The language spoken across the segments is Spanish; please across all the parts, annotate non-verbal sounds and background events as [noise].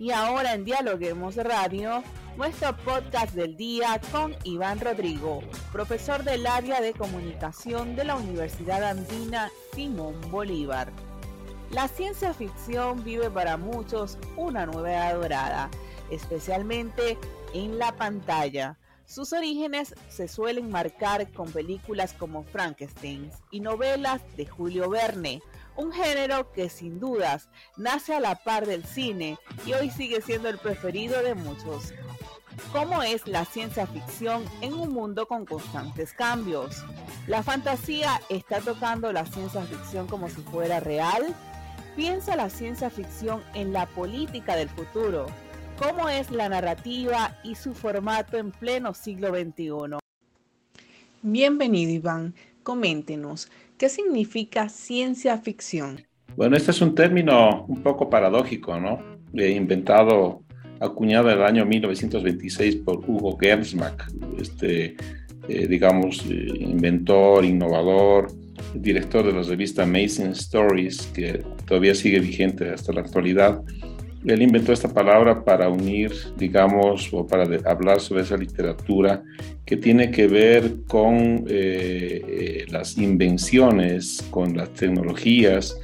Y ahora en Dialoguemos Radio, nuestro podcast del día con Iván Rodrigo, profesor del área de comunicación de la Universidad Andina Simón Bolívar. La ciencia ficción vive para muchos una nueva dorada, especialmente en la pantalla. Sus orígenes se suelen marcar con películas como Frankenstein y novelas de Julio Verne, un género que sin dudas nace a la par del cine y hoy sigue siendo el preferido de muchos. ¿Cómo es la ciencia ficción en un mundo con constantes cambios? ¿La fantasía está tocando la ciencia ficción como si fuera real? ¿Piensa la ciencia ficción en la política del futuro? ¿Cómo es la narrativa y su formato en pleno siglo XXI? Bienvenido Iván, coméntenos, ¿Qué significa ciencia ficción? Bueno, este es un término un poco paradójico, ¿no? inventado, acuñado en el año 1926 por Hugo Gernsback, este, eh, digamos, eh, inventor, innovador, director de la revista Amazing Stories, que todavía sigue vigente hasta la actualidad. Él inventó esta palabra para unir, digamos, o para hablar sobre esa literatura que tiene que ver con eh, eh, las invenciones, con las tecnologías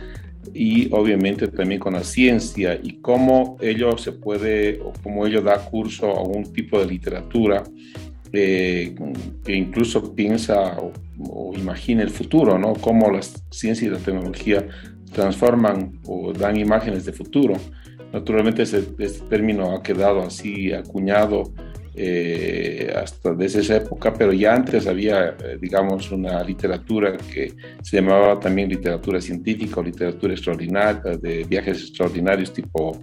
y obviamente también con la ciencia y cómo ello se puede, o cómo ello da curso a un tipo de literatura eh, que incluso piensa o, o, imagina el futuro, ¿no? Cómo la ciencia y la tecnología transforman o dan imágenes de futuro. Naturalmente ese, término ha quedado así acuñado eh, hasta desde esa época, pero ya antes había, eh, digamos, una literatura que se llamaba también literatura científica o literatura extraordinaria, de viajes extraordinarios tipo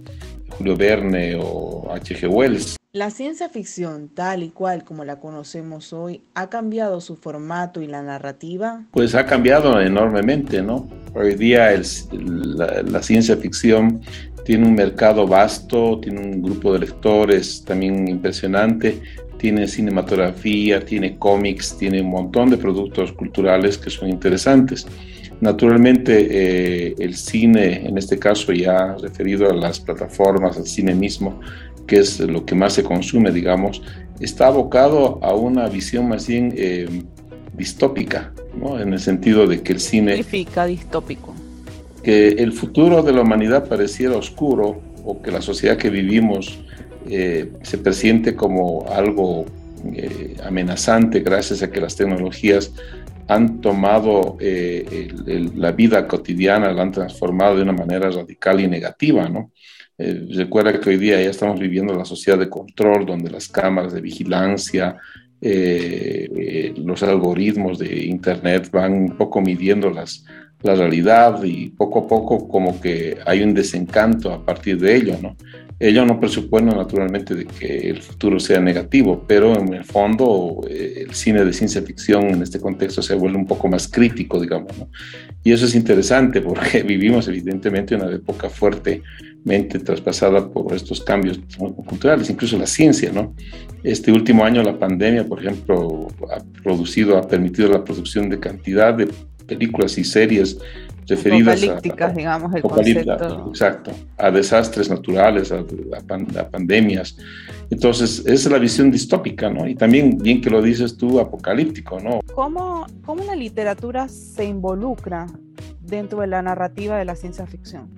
Julio Verne o H.G. Wells. La ciencia ficción, tal y cual como la conocemos hoy, ¿ha cambiado su formato y la narrativa? Pues ha cambiado enormemente, ¿no? Hoy día el, la, la, ciencia ficción tiene un mercado vasto, tiene un grupo de lectores también impresionante, tiene cinematografía, tiene cómics, tiene un montón de productos culturales que son interesantes. Naturalmente, eh, el cine, en este caso ya referido a las plataformas, al cine mismo, que es lo que más se consume, digamos, está abocado a una visión más bien eh, distópica, ¿no? en el sentido de que el cine... ¿Qué significa distópico? Que el futuro de la humanidad pareciera oscuro o que la sociedad que vivimos eh, se presiente como algo eh, amenazante gracias a que las tecnologías han tomado eh, la vida cotidiana, la han transformado de una manera radical y negativa, ¿no? recuerda que hoy día ya estamos viviendo la sociedad de control, donde las cámaras de vigilancia, los algoritmos de Internet van un poco midiendo las, la realidad y poco a poco como que hay un desencanto a partir de ello, ¿no? Ello no presupone naturalmente de que el futuro sea negativo, pero en el fondo eh, el cine de ciencia ficción en este contexto se vuelve un poco más crítico, digamos, ¿no? Y eso es interesante porque [laughs] vivimos evidentemente una época fuertemente traspasada por estos cambios culturales, incluso la ciencia, ¿no? Este último año la pandemia, por ejemplo, ha producido, ha permitido la producción de cantidad de películas y series referidas a, digamos, el concepto. Exacto, a desastres naturales, a, pandemias. Entonces, esa es la visión distópica, ¿no? Y también, bien que lo dices tú, apocalíptico, ¿no? ¿Cómo, cómo la literatura se involucra dentro de la narrativa de la ciencia ficción?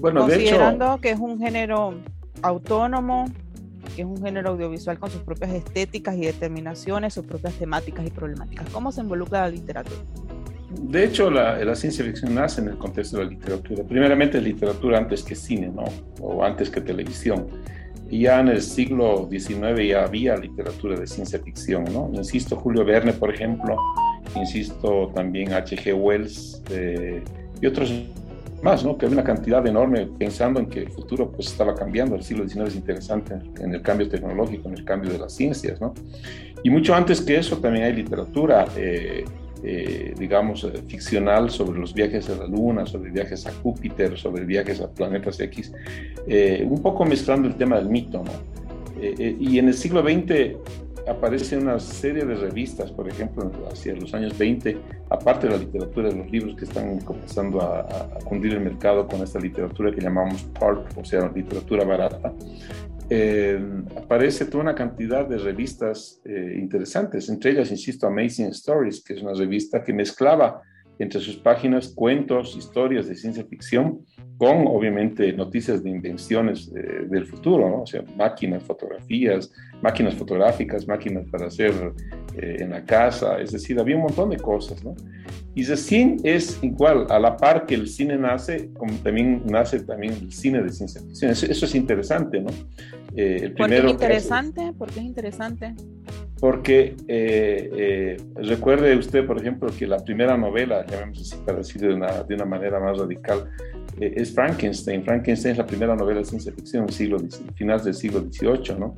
Bueno, Considerando de hecho, que es un género autónomo, que es un género audiovisual con sus propias estéticas y determinaciones, sus propias temáticas y problemáticas. ¿Cómo se involucra la literatura? De hecho, la, ciencia ficción nace en el contexto de la literatura. Primeramente, literatura antes que cine, ¿no? O antes que televisión. Y ya en el siglo XIX ya había literatura de ciencia ficción, ¿no? Insisto, Julio Verne, por ejemplo, insisto también H.G. Wells eh, y otros más, ¿no? Que había una cantidad enorme pensando en que el futuro pues estaba cambiando, el siglo XIX es interesante en el cambio tecnológico, en el cambio de las ciencias, ¿no? Y mucho antes que eso también hay literatura. Eh, eh, digamos, eh, ficcional sobre los viajes a la Luna, sobre viajes a Júpiter, sobre viajes a planetas X, eh, un poco mezclando el tema del mito, ¿no? y en el siglo XX aparece una serie de revistas, por ejemplo, hacia los años 20, aparte de la literatura de los libros que están comenzando a, a, cundir el mercado con esta literatura que llamamos pulp, o sea, literatura barata, eh, aparece toda una cantidad de revistas eh, interesantes, entre ellas, insisto, Amazing Stories, que es una revista que mezclaba entre sus páginas cuentos, historias de ciencia ficción, con obviamente noticias de invenciones eh, del futuro, ¿no? o sea, máquinas, fotografías, máquinas fotográficas, máquinas para hacer eh, en la casa, es decir, había un montón de cosas, ¿no? Y recién es igual, a la par que el cine nace, como también nace también el cine de ciencia ficción. Eso, es interesante, ¿no? Eh, el ¿Por qué es interesante? ¿Por qué es interesante? Porque recuerde usted, por ejemplo, que la primera novela, llamémoslo así para decirlo de una, de una manera más radical, eh, es Frankenstein. Frankenstein es la primera novela de ciencia ficción, siglo, finales del siglo XVIII, ¿no?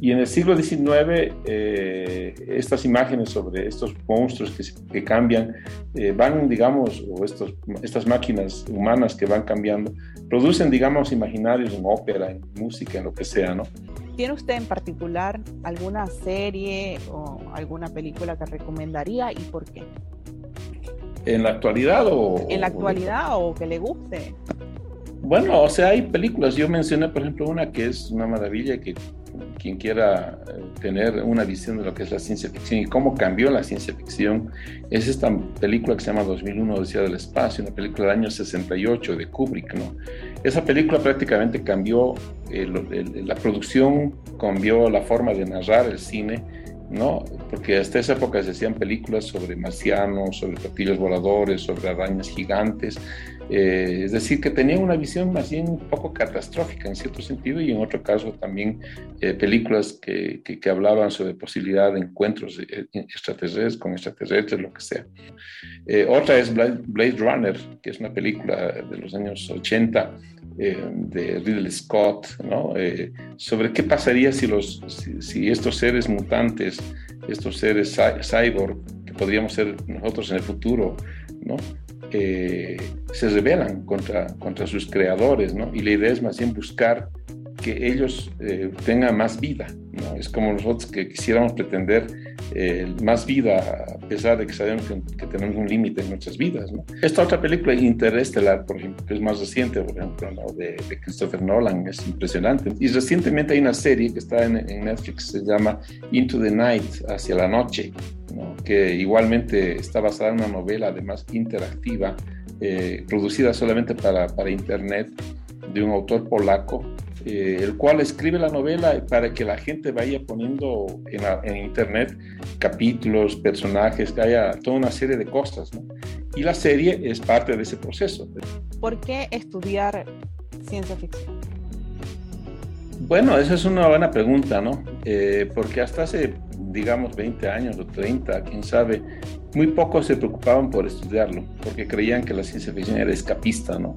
Y en el siglo XIX, eh, estas imágenes sobre estos monstruos que, que cambian eh, van, digamos, o estos, estas máquinas humanas que van cambiando, producen, digamos, imaginarios en ópera, en música, en lo que sea, ¿no? ¿Tiene usted en particular alguna serie o alguna película que recomendaría y por qué? ¿En la actualidad o...? En la actualidad o, que le guste. Bueno, o sea, hay películas. Yo mencioné, por ejemplo, una que es una maravilla, que quien quiera eh, tener una visión de lo que es la ciencia ficción y cómo cambió la ciencia ficción, es esta película que se llama 2001, Odisea del Espacio, una película del año 68 de Kubrick, ¿no? Esa película prácticamente cambió la producción, cambió la forma de narrar el cine, ¿no? Porque hasta esa época se hacían películas sobre marcianos, sobre platillos voladores, sobre arañas gigantes. Eh, es decir, que tenían una visión más bien un poco catastrófica en cierto sentido y en otro caso también eh, películas que, que, hablaban sobre posibilidad de encuentros eh, extraterrestres con extraterrestres, lo que sea. otra es Blade Runner, que es una película de los años 80 eh, de Ridley Scott, ¿no? Eh, sobre qué pasaría si, los, si, estos seres mutantes, estos seres cyborg, que podríamos ser nosotros en el futuro, ¿no? Eh, se rebelan contra, contra sus creadores, ¿no? Y la idea es más bien buscar que ellos tengan más vida, ¿no? Es como nosotros que quisiéramos pretender eh, más vida, a pesar de que sabemos que, tenemos un límite en nuestras vidas. ¿no? Esta otra película, Interestelar, por ejemplo, que es más reciente, por ejemplo, de, Christopher Nolan, es impresionante. Y recientemente hay una serie que está en, Netflix, se llama Into the Night, hacia la noche, ¿no? que igualmente está basada en una novela, además interactiva, eh, producida solamente para, para Internet, de un autor polaco eh, el cual escribe la novela para que la gente vaya poniendo en, internet capítulos, personajes, que haya toda una serie de cosas. Y la serie es parte de ese proceso. ¿Por qué estudiar ciencia ficción? Bueno, esa es una buena pregunta, ¿no? Eh, porque hasta hace, digamos, 20 años o 30, quién sabe, muy pocos se preocupaban por estudiarlo, porque creían que la ciencia ficción era escapista, ¿no?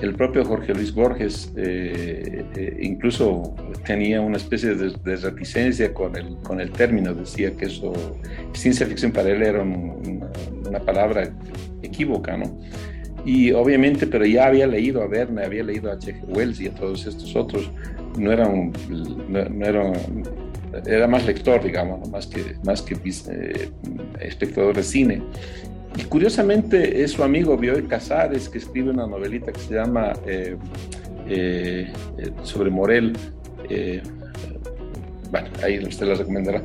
el propio Jorge Luis Borges eh, eh, incluso tenía una especie de, reticencia con el, con el término, decía que eso, ciencia ficción para él era una palabra equívoca, ¿no? Y obviamente, pero ya había leído a Verne, había leído a H.G. Wells y a todos estos otros, no eran, no, eran era más lector, digamos, más que, más que eh, espectador de cine. Y curiosamente es su amigo Bioy Casares que escribe una novelita que se llama eh, eh, eh, sobre Morel. bueno, ahí usted la recomendará.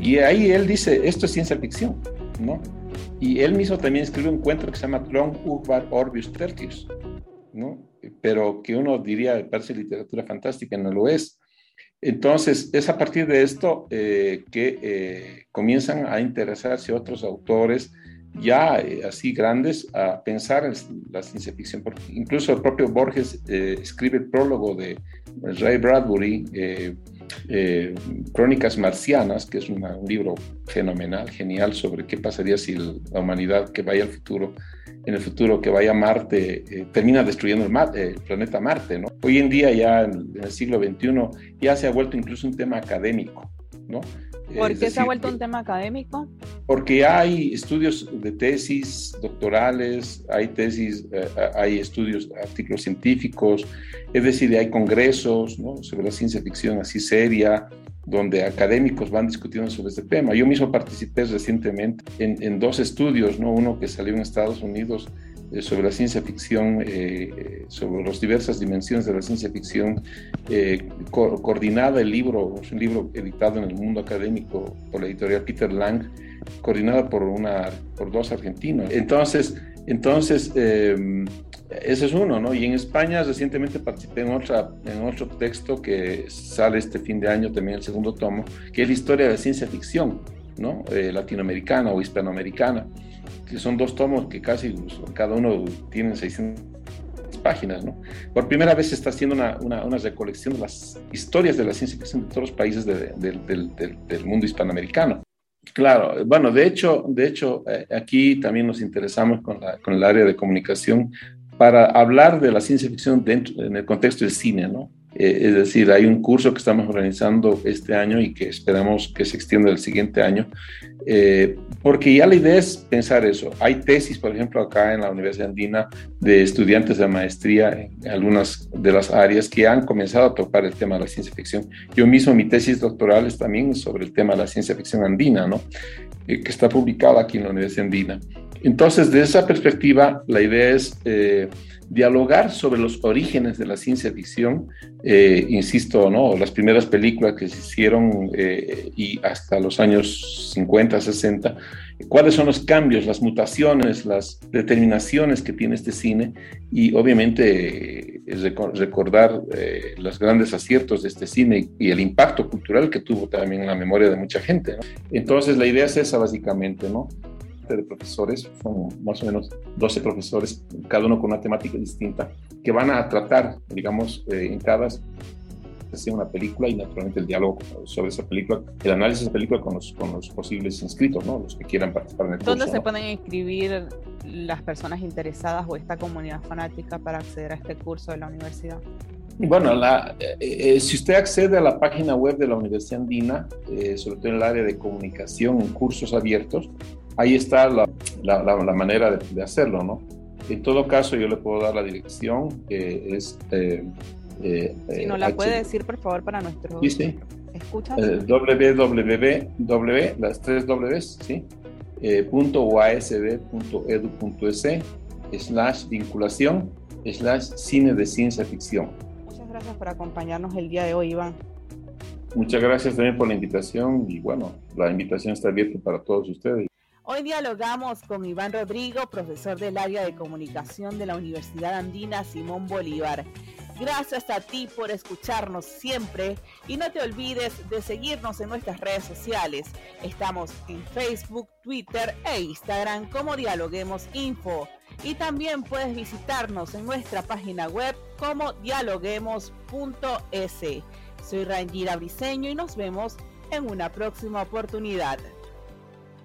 y ahí él dice, esto es ciencia ficción, ¿no? Y él mismo también escribe un cuento que se llama Tron Urbar Orbius Tertius, ¿no? Pero que uno diría, parece literatura fantástica, no lo es. Entonces, es a partir de esto que comienzan a interesarse otros autores ya eh, así grandes a pensar en la ciencia ficción. Incluso el propio Borges eh, escribe el prólogo de Ray Bradbury, eh, Crónicas Marcianas, que es un libro fenomenal, genial, sobre qué pasaría si la humanidad que vaya al futuro, en el futuro que vaya a Marte, termina destruyendo el, el, planeta Marte. ¿no? Hoy en día, ya en, en el siglo XXI, ya se ha vuelto incluso un tema académico. ¿no? ¿Por qué se ha vuelto un tema académico? Porque hay estudios de tesis doctorales, hay tesis, eh, hay estudios, artículos científicos, es decir, hay congresos sobre la ciencia ficción así seria, donde académicos van discutiendo sobre este tema. Yo mismo participé recientemente en, en dos estudios, ¿no? uno que salió en Estados Unidos eh, sobre la ciencia ficción, eh, sobre las diversas dimensiones de la ciencia ficción, eh, coordinada el libro, es un libro editado en el mundo académico por la editorial Peter Lang, coordinada por, una, por dos argentinos. Entonces, entonces ese es uno, ¿no? Y en España recientemente participé en, otra, en otro texto que sale este fin de año, también el segundo tomo, que es la historia de ciencia ficción, ¿no? latinoamericana o hispanoamericana que son dos tomos que casi cada uno tiene 600 páginas, ¿no? Por primera vez se está haciendo una, una, recolección de las historias de la ciencia ficción de todos los países del mundo hispanoamericano. Claro, bueno, de hecho, de hecho eh, aquí también nos interesamos con, la, con el área de comunicación para hablar de la ciencia ficción dentro, en el contexto del cine, ¿no? Eh, es decir, hay un curso que estamos organizando este año y que esperamos que se extienda el siguiente año, eh, porque ya la idea es pensar eso. Hay tesis, por ejemplo, acá en la Universidad Andina de estudiantes de maestría en algunas de las áreas que han comenzado a tocar el tema de la ciencia ficción. Yo mismo mi tesis doctoral es también sobre el tema de la ciencia ficción andina, ¿no? Eh, que está publicada aquí en la Universidad Andina. Entonces, de esa perspectiva, la idea es dialogar sobre los orígenes de la ciencia ficción, eh, insisto, ¿no? las primeras películas que se hicieron eh, y hasta los años 50, 60, cuáles son los cambios, las mutaciones, las determinaciones que tiene este cine y obviamente eh, recordar los grandes aciertos de este cine y el impacto cultural que tuvo también en la memoria de mucha gente. Entonces la idea es esa básicamente, ¿no? De profesores, son más o menos 12 profesores, cada uno con una temática distinta, que van a tratar, digamos, eh, en cada sesión una película y naturalmente el diálogo sobre esa película, el análisis de esa película con los, con los posibles inscritos, ¿no? los que quieran participar en el ¿Dónde se pueden inscribir las personas interesadas o esta comunidad fanática para acceder a este curso de la universidad? Bueno, la, eh, eh, si usted accede a la página web de la Universidad Andina, sobre todo en el área de comunicación, en cursos abiertos, ahí está la, la, manera de, hacerlo, ¿no? En todo caso, yo le puedo dar la dirección, que es... Eh, eh, si no la puede decir, por favor, para nuestro... Sí, sí. ¿Escuchas? Eh, www, las tres Ws, ¿sí? Eh, punto usb.edu.es slash vinculación slash cine de ciencia ficción. Muchas gracias por acompañarnos el día de hoy, Iván. Muchas gracias también por la invitación y bueno, la invitación está abierta para todos ustedes. Hoy dialogamos con Iván Rodrigo, profesor del área de comunicación de la Universidad Andina Simón Bolívar. Gracias a ti por escucharnos siempre y no te olvides de seguirnos en nuestras redes sociales. Estamos en Facebook, Twitter e Instagram como Dialoguemos Info. Y también puedes visitarnos en nuestra página web como dialoguemos.es. Soy Rangira Briseño y nos vemos en una próxima oportunidad.